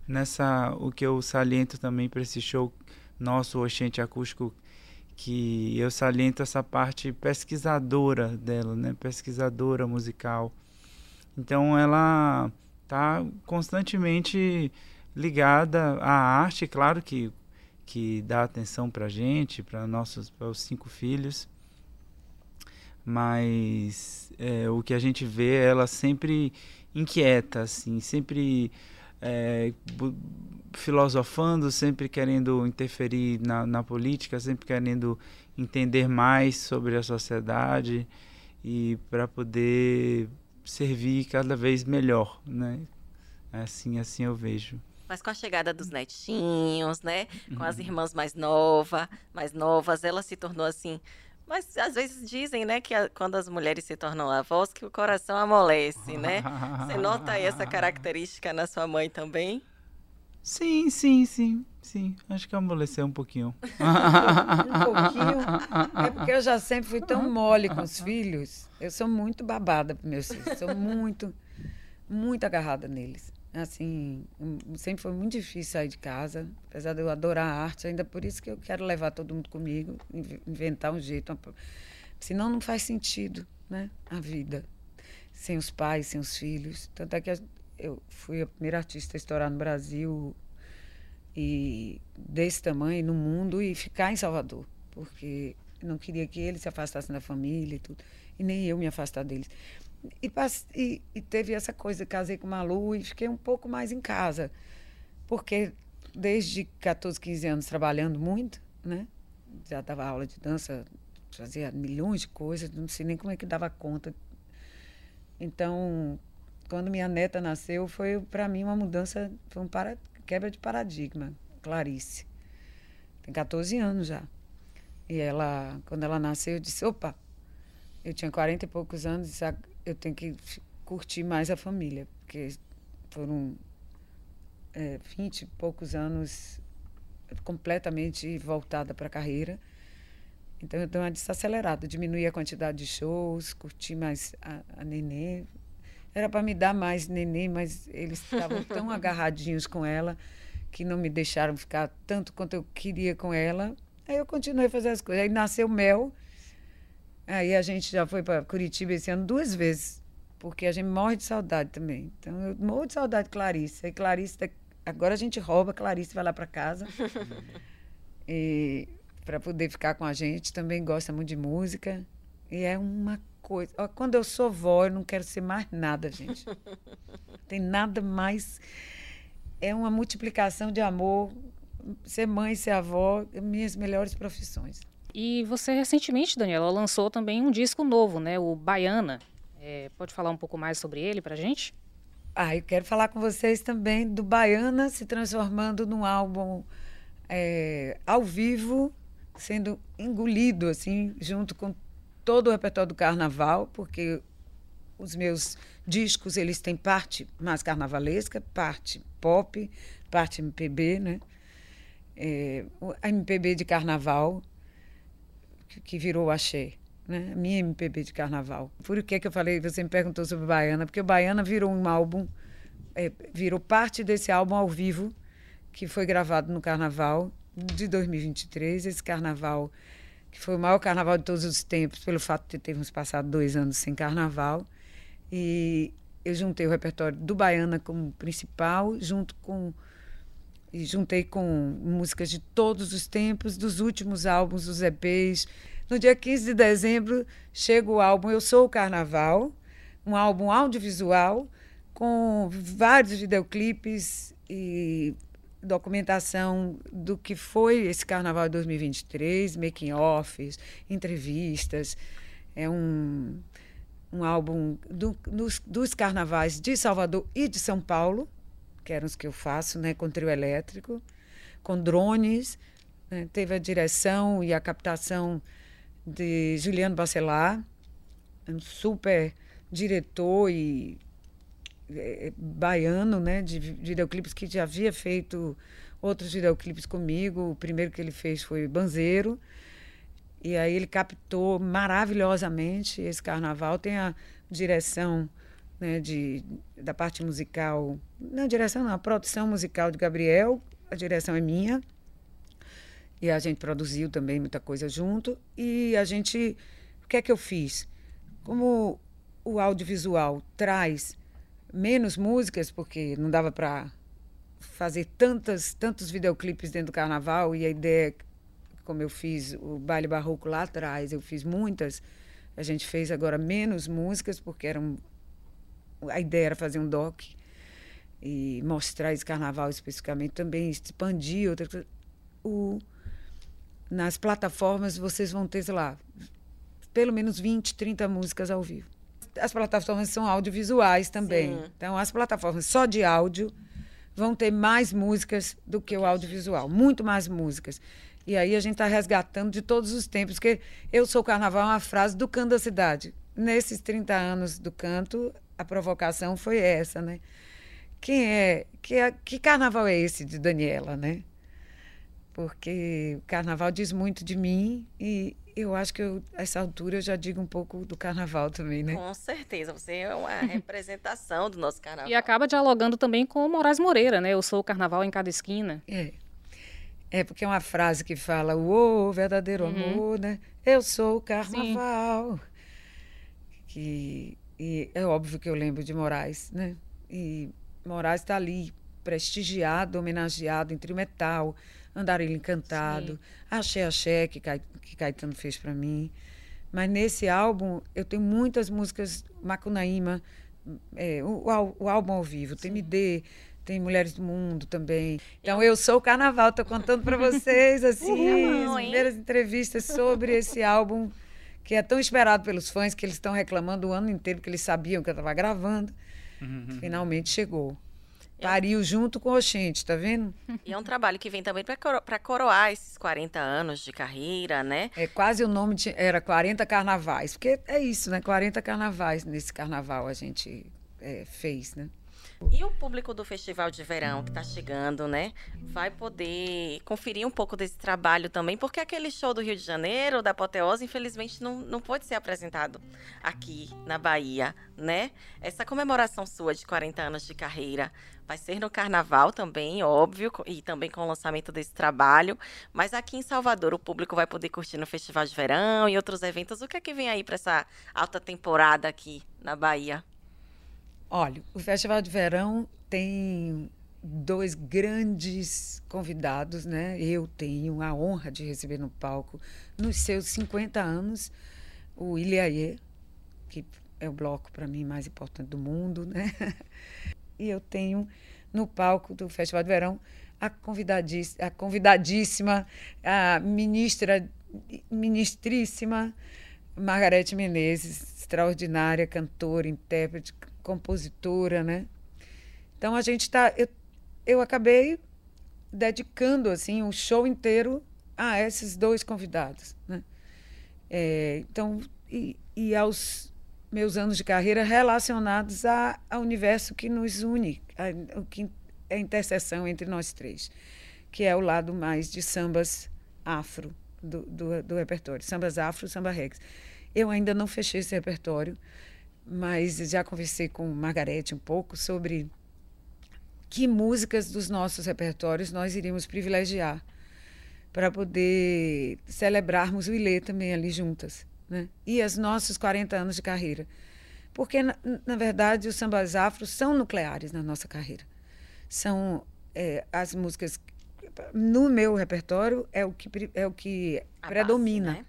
Speaker 4: nessa o que eu saliento também para esse show nosso Oxente Acústico, que eu saliento essa parte pesquisadora dela, né? Pesquisadora musical. Então ela está constantemente ligada à arte, claro que que dá atenção para gente, para nossos, para os cinco filhos, mas é, o que a gente vê, ela sempre inquieta, assim, sempre é, filosofando, sempre querendo interferir na, na política, sempre querendo entender mais sobre a sociedade e para poder servir cada vez melhor, né? Assim, assim eu vejo.
Speaker 1: Mas com a chegada dos netinhos, né? Com as uhum. irmãs mais novas, mais novas, ela se tornou assim mas às vezes dizem, né, que a, quando as mulheres se tornam avós, que o coração amolece, né? Você nota aí essa característica na sua mãe também?
Speaker 4: Sim, sim, sim, sim. Acho que amoleceu um pouquinho.
Speaker 2: um pouquinho. É porque eu já sempre fui tão mole com os filhos. Eu sou muito babada para meus filhos. Sou muito, muito agarrada neles. Assim, sempre foi muito difícil sair de casa, apesar de eu adorar a arte, ainda por isso que eu quero levar todo mundo comigo, inventar um jeito. Uma... Senão não faz sentido, né? A vida. Sem os pais, sem os filhos. Tanto é que eu fui a primeira artista a estourar no Brasil e desse tamanho no mundo e ficar em Salvador, porque não queria que eles se afastassem da família e tudo, e nem eu me afastar deles. E, e, e, teve essa coisa, casei com Malu e fiquei um pouco mais em casa. Porque desde 14, 15 anos trabalhando muito, né? Já dava aula de dança, fazia milhões de coisas, não sei nem como é que dava conta. Então, quando minha neta nasceu, foi para mim uma mudança, foi um para, quebra de paradigma. Clarice. Tem 14 anos já. E ela, quando ela nasceu, eu disse: opa, eu tinha 40 e poucos anos, disse, eu tenho que curtir mais a família, porque foram é, 20 e poucos anos completamente voltada para a carreira. Então eu dei uma desacelerada, diminuí a quantidade de shows, curti mais a, a. Era para me dar mais nenê, mas eles estavam tão agarradinhos com ela que não me deixaram ficar tanto quanto eu queria com ela. Aí eu continuei a fazer as coisas. Aí nasceu Mel, Aí a gente já foi para Curitiba esse ano duas vezes, porque a gente morre de saudade também. Então eu morro de saudade de Clarice. Aí Clarice, agora a gente rouba, Clarice vai lá para casa. e para poder ficar com a gente, também gosta muito de música. E é uma coisa. Quando eu sou vó, eu não quero ser mais nada, gente. Tem nada mais. É uma multiplicação de amor. Ser mãe, ser avó, minhas melhores profissões.
Speaker 3: E você recentemente, Daniela, lançou também um disco novo, né? O Baiana. É, pode falar um pouco mais sobre ele para gente?
Speaker 2: Ah, eu quero falar com vocês também do Baiana se transformando num álbum é, ao vivo, sendo engolido assim, junto com todo o repertório do Carnaval, porque os meus discos eles têm parte mais carnavalesca, parte pop, parte MPB, né? É, a MPB de Carnaval que virou axé. Né? Minha MPB de carnaval. Por que, que eu falei, você me perguntou sobre Baiana? Porque Baiana virou um álbum, é, virou parte desse álbum ao vivo, que foi gravado no carnaval de 2023. Esse carnaval, que foi o maior carnaval de todos os tempos, pelo fato de termos passado dois anos sem carnaval. E eu juntei o repertório do Baiana como principal, junto com e juntei com músicas de todos os tempos, dos últimos álbuns, dos EPs. No dia 15 de dezembro chega o álbum Eu Sou o Carnaval, um álbum audiovisual com vários videoclipes e documentação do que foi esse Carnaval de 2023, making-offs, entrevistas. É um, um álbum do, dos, dos carnavais de Salvador e de São Paulo, que eram os que eu faço, né, com trio elétrico, com drones. Né, teve a direção e a captação de Juliano Bacelar, um super diretor e baiano, né, de videoclipes que já havia feito outros videoclipes comigo. O primeiro que ele fez foi Banzeiro. E aí ele captou maravilhosamente esse carnaval. Tem a direção né, de, da parte musical, não direção não, a produção musical de Gabriel, a direção é minha. E a gente produziu também muita coisa junto. E a gente, o que é que eu fiz? Como o audiovisual traz menos músicas, porque não dava para fazer tantas, tantos videoclipes dentro do carnaval, e a ideia, como eu fiz o baile barroco lá atrás, eu fiz muitas, a gente fez agora menos músicas, porque era um, a ideia era fazer um doc e mostrar esse carnaval especificamente, também expandir outra o nas plataformas vocês vão ter, sei lá, pelo menos 20, 30 músicas ao vivo. As plataformas são audiovisuais também. Sim. Então, as plataformas só de áudio vão ter mais músicas do que o audiovisual, muito mais músicas. E aí a gente está resgatando de todos os tempos, porque eu sou carnaval é uma frase do canto da cidade. Nesses 30 anos do canto, a provocação foi essa, né? Quem é, que, é, que carnaval é esse de Daniela, né? porque o carnaval diz muito de mim e eu acho que eu, a essa altura eu já digo um pouco do carnaval também, né?
Speaker 1: Com certeza, você é uma representação do nosso carnaval.
Speaker 3: E acaba dialogando também com o Moraes Moreira, né? Eu sou o carnaval em cada esquina.
Speaker 2: É. É porque é uma frase que fala, o verdadeiro uhum. amor, né? Eu sou o carnaval. Que, e é óbvio que eu lembro de Moraes, né? E Moraes está ali, prestigiado, homenageado em trio metal, Andarilho Encantado, Sim. Axé Axé, que, que Caetano fez para mim. Mas nesse álbum eu tenho muitas músicas Macunaíma, é, o, o, álbum ao vivo, Sim. tem MD, tem Mulheres do Mundo também. Então eu sou o Carnaval, estou contando para vocês assim, as primeiras entrevistas sobre esse álbum que é tão esperado pelos fãs que eles estão reclamando o ano inteiro que eles sabiam que eu estava gravando. Uhum. Finalmente chegou. Pariu junto com o Oxente, tá vendo?
Speaker 1: E é um trabalho que vem também para coroar esses 40 anos de carreira, né?
Speaker 2: É quase o nome de, era 40 carnavais, porque é isso, né? 40 carnavais nesse carnaval a gente é, fez, né?
Speaker 1: E o público do Festival de Verão que está chegando, né? Vai poder conferir um pouco desse trabalho também, porque aquele show do Rio de Janeiro, da Apoteose, infelizmente não, não pôde ser apresentado aqui na Bahia, né? Essa comemoração sua de 40 anos de carreira vai ser no Carnaval também, óbvio, e também com o lançamento desse trabalho. Mas aqui em Salvador, o público vai poder curtir no Festival de Verão e outros eventos. O que é que vem aí para essa alta temporada aqui na Bahia?
Speaker 2: Olha, o Festival de Verão tem dois grandes convidados, né? Eu tenho a honra de receber no palco, nos seus 50 anos, o Iliaê, que é o bloco para mim mais importante do mundo, né? E eu tenho no palco do Festival de Verão a convidadíssima, a, convidadíssima, a ministra, ministríssima Margarete Menezes, extraordinária cantora, intérprete, compositora, né? Então a gente está, eu, eu acabei dedicando assim um show inteiro a esses dois convidados, né? É, então e, e, aos meus anos de carreira relacionados a, ao universo que nos une, o que é a interseção entre nós três, que é o lado mais de sambas afro do, do, do repertório, sambas afro, samba rex. Eu ainda não fechei esse repertório, mas já conversei com Margarete um pouco sobre que músicas dos nossos repertórios nós iríamos privilegiar para poder celebrarmos o Ilê também ali juntas, né? E os nossos 40 anos de carreira. Porque, na, na verdade, os sambas afros são nucleares na nossa carreira. São é, as músicas no meu repertório é o que, é o que
Speaker 1: A
Speaker 2: predomina.
Speaker 1: base, né?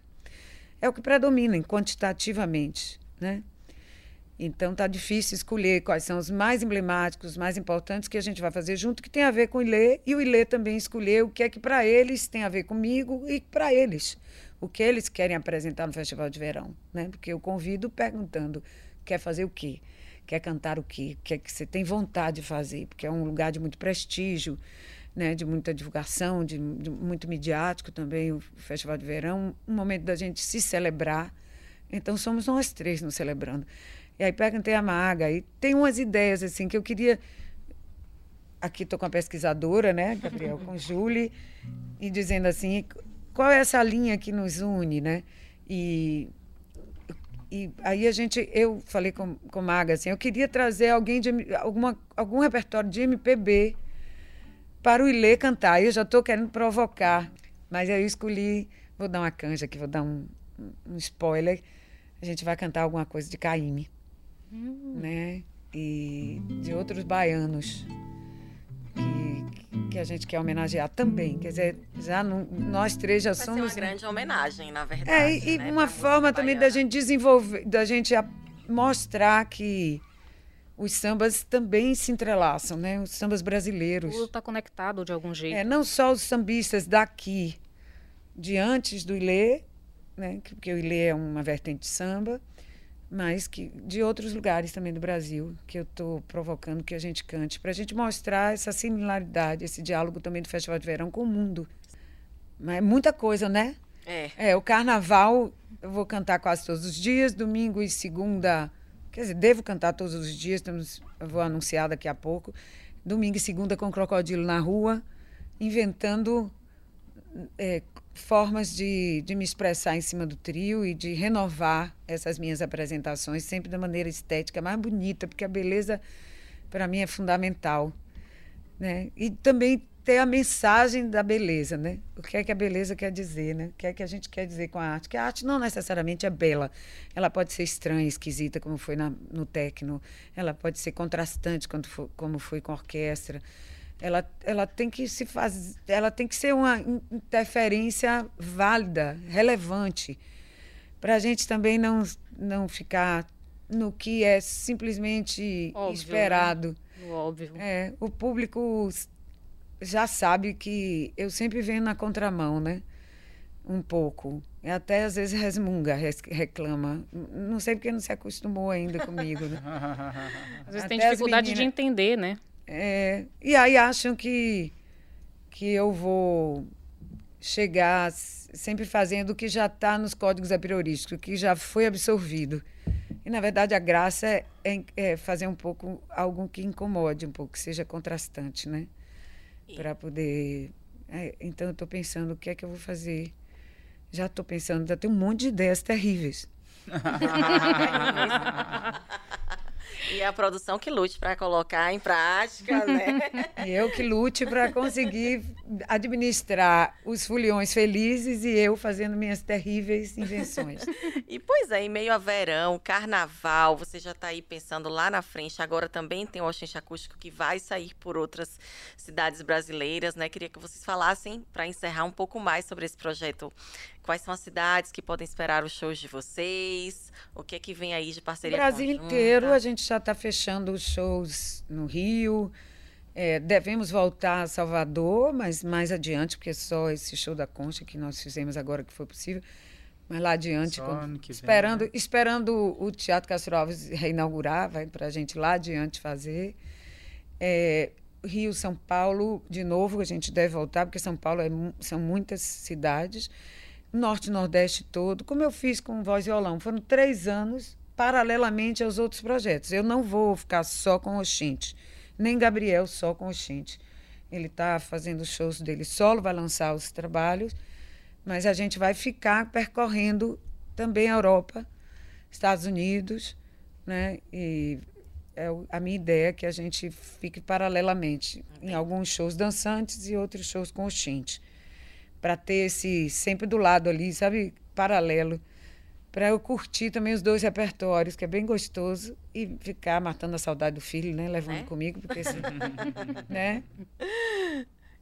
Speaker 2: É o que predomina quantitativamente, né? Então tá difícil escolher quais são os mais emblemáticos, os mais importantes que a gente vai fazer junto, que tem a ver com o Ilê, e o Ilê também escolher o que é que para eles tem a ver comigo e para eles, o que eles querem apresentar no Festival de Verão, né? Porque eu convido perguntando, quer fazer o quê? Quer cantar o quê? O que é que você tem vontade de fazer? Porque é um lugar de muito prestígio, né, de muita divulgação, de, de muito midiático também, o Festival de Verão, um momento da gente se celebrar. Então somos nós três nos celebrando. E aí perguntei a Maga, e tem umas ideias assim que eu queria. Aqui estou com a pesquisadora, né, Gabriel, com Julie, e dizendo assim, qual é essa linha que nos une, né? E, e aí a gente, eu falei com, com Maga assim, eu queria trazer alguém de alguma, algum repertório de MPB para o Ilê cantar. Eu já estou querendo provocar, mas aí eu escolhi, vou dar uma canja aqui, vou dar um, um spoiler. A gente vai cantar alguma coisa de Caíme, né? E de outros baianos que, que a gente quer homenagear também. Quer dizer, já não- nós três já
Speaker 1: Vai ser
Speaker 2: somos
Speaker 1: uma grande homenagem, na verdade.
Speaker 2: é, e,
Speaker 1: né,
Speaker 2: uma
Speaker 1: pra
Speaker 2: forma
Speaker 1: música
Speaker 2: também da
Speaker 1: baiana.
Speaker 2: gente desenvolver, da gente mostrar que os sambas também se entrelaçam, né? Os sambas brasileiros.
Speaker 3: Tudo está conectado de algum jeito.
Speaker 2: É, não só os sambistas daqui, de antes do Ilê, né? que- Porque o Ilê é uma vertente de samba, mas que de outros lugares também do Brasil, que eu estou provocando que a gente cante, para a gente mostrar essa similaridade, esse diálogo também do Festival de Verão com o mundo. Mas é muita coisa, né?
Speaker 1: É.
Speaker 2: É, o carnaval eu vou cantar quase todos os dias, domingo e segunda. Quer dizer, devo cantar todos os dias, eu vou anunciar daqui a pouco. Domingo e segunda com crocodilo na rua, inventando é, formas de, de me expressar em cima do trio e de renovar essas minhas apresentações, sempre da maneira estética mais bonita, porque a beleza, para mim, é fundamental. Né? E também ter a mensagem da beleza, né? O que é que a beleza quer dizer, né? O que é que a gente quer dizer com a arte? Que a arte não necessariamente é bela. Ela pode ser estranha, esquisita, como foi na, no techno. Ela pode ser contrastante, quando for, como foi com a orquestra. Ela, ela tem que se fazer, ela tem que ser uma in- interferência válida, relevante, para a gente também não não ficar no que é simplesmente
Speaker 3: Óbvio, né?
Speaker 2: esperado.
Speaker 3: No Óbvio.
Speaker 2: É, o público já sabe que eu sempre venho na contramão, né? Um pouco. E até às vezes resmunga, res- reclama. Não sei porque não se acostumou ainda comigo, né?
Speaker 3: Às vezes tem
Speaker 2: Até as
Speaker 3: dificuldade de
Speaker 2: meninas-
Speaker 3: entender, né?
Speaker 2: É, e aí acham que, que eu vou chegar sempre fazendo o que já está nos códigos apriorísticos, o que já foi absorvido. E, na verdade, a graça é, é- é fazer um pouco algo que incomode um pouco, que seja contrastante, né? Para poder... é, então, eu estou pensando o que é que eu vou fazer. Já estou pensando, já tenho um monte de ideias terríveis.
Speaker 1: E a produção que lute para colocar em prática, né?
Speaker 2: Eu que lute para conseguir administrar os foliões felizes e eu fazendo minhas terríveis invenções.
Speaker 1: E pois é, em meio a verão, carnaval, você já está aí pensando lá na frente. Agora também tem o Oxente Acústico que vai sair por outras cidades brasileiras, né? Queria que vocês falassem, para encerrar um pouco mais sobre esse projeto. Quais são as cidades que podem esperar os shows de vocês? O que é que vem aí de parceria
Speaker 2: Brasil
Speaker 1: conjunta?
Speaker 2: inteiro, a gente já está fechando os shows no Rio. É, devemos voltar a Salvador, mas mais adiante, porque é só esse show da Concha que nós fizemos agora que foi possível. Mas lá adiante, quando-
Speaker 4: vem,
Speaker 2: esperando,
Speaker 4: né?
Speaker 2: esperando o Teatro Castro Alves reinaugurar, vai para a gente lá adiante fazer. É, Rio, São Paulo, de novo, a gente deve voltar, porque São Paulo é são muitas cidades. Norte e Nordeste todo, como eu fiz com Voz e Violão. Foram três anos paralelamente aos outros projetos. Eu não vou ficar só com o Oxinte, nem Gabriel só com o Oxinte. Ele está fazendo os shows dele solo, vai lançar os trabalhos, mas a gente vai ficar percorrendo também a Europa, Estados Unidos, né? E é o- a minha ideia é que a gente fique paralelamente em alguns shows dançantes e outros shows com Oxinte para ter esse sempre do lado ali, sabe, paralelo, para eu curtir também os dois repertórios, que é bem gostoso e ficar matando a saudade do filho, né, levando
Speaker 1: Né?
Speaker 2: comigo, porque esse, né?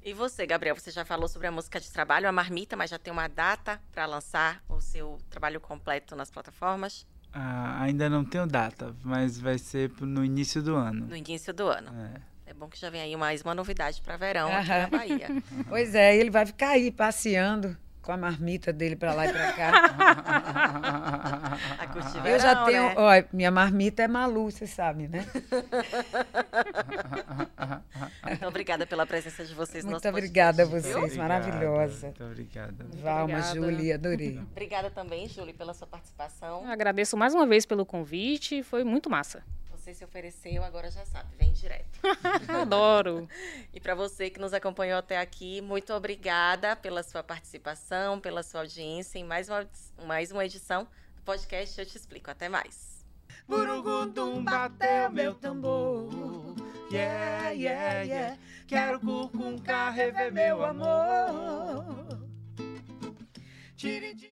Speaker 1: E você, Gabriel, você já falou sobre a música de trabalho, a marmita, mas já tem uma data para lançar o seu trabalho completo nas plataformas?
Speaker 4: Ah, ainda não tenho data, mas vai ser no início do ano.
Speaker 1: No início do ano.
Speaker 4: É.
Speaker 1: Bom que já vem aí mais uma novidade para verão aqui na Bahia.
Speaker 2: Pois é, ele vai ficar aí passeando com a marmita dele para lá e para cá.
Speaker 1: A curtir
Speaker 2: Eu já
Speaker 1: verão,
Speaker 2: tenho,
Speaker 1: né?
Speaker 2: ó, minha marmita é Malu, você sabe, né?
Speaker 1: Então, obrigada pela presença de vocês no
Speaker 2: Muito
Speaker 1: nosso
Speaker 2: obrigada a
Speaker 1: viu?
Speaker 2: vocês. maravilhosa.
Speaker 4: Muito obrigada.
Speaker 2: Valma. Júlia, adorei.
Speaker 1: Obrigada também, Júlia, pela sua participação.
Speaker 3: Eu agradeço mais uma vez pelo convite, foi muito massa.
Speaker 1: Você se ofereceu, agora já sabe, vem direto.
Speaker 3: Adoro.
Speaker 1: E para você que nos acompanhou até aqui, muito obrigada pela sua participação, pela sua audiência em mais uma, mais uma edição do podcast Eu Te Explico. Até mais.
Speaker 4: Burugundum bateu meu tambor. Yeah, yeah, yeah. Quero cucunca rever meu amor. Tire de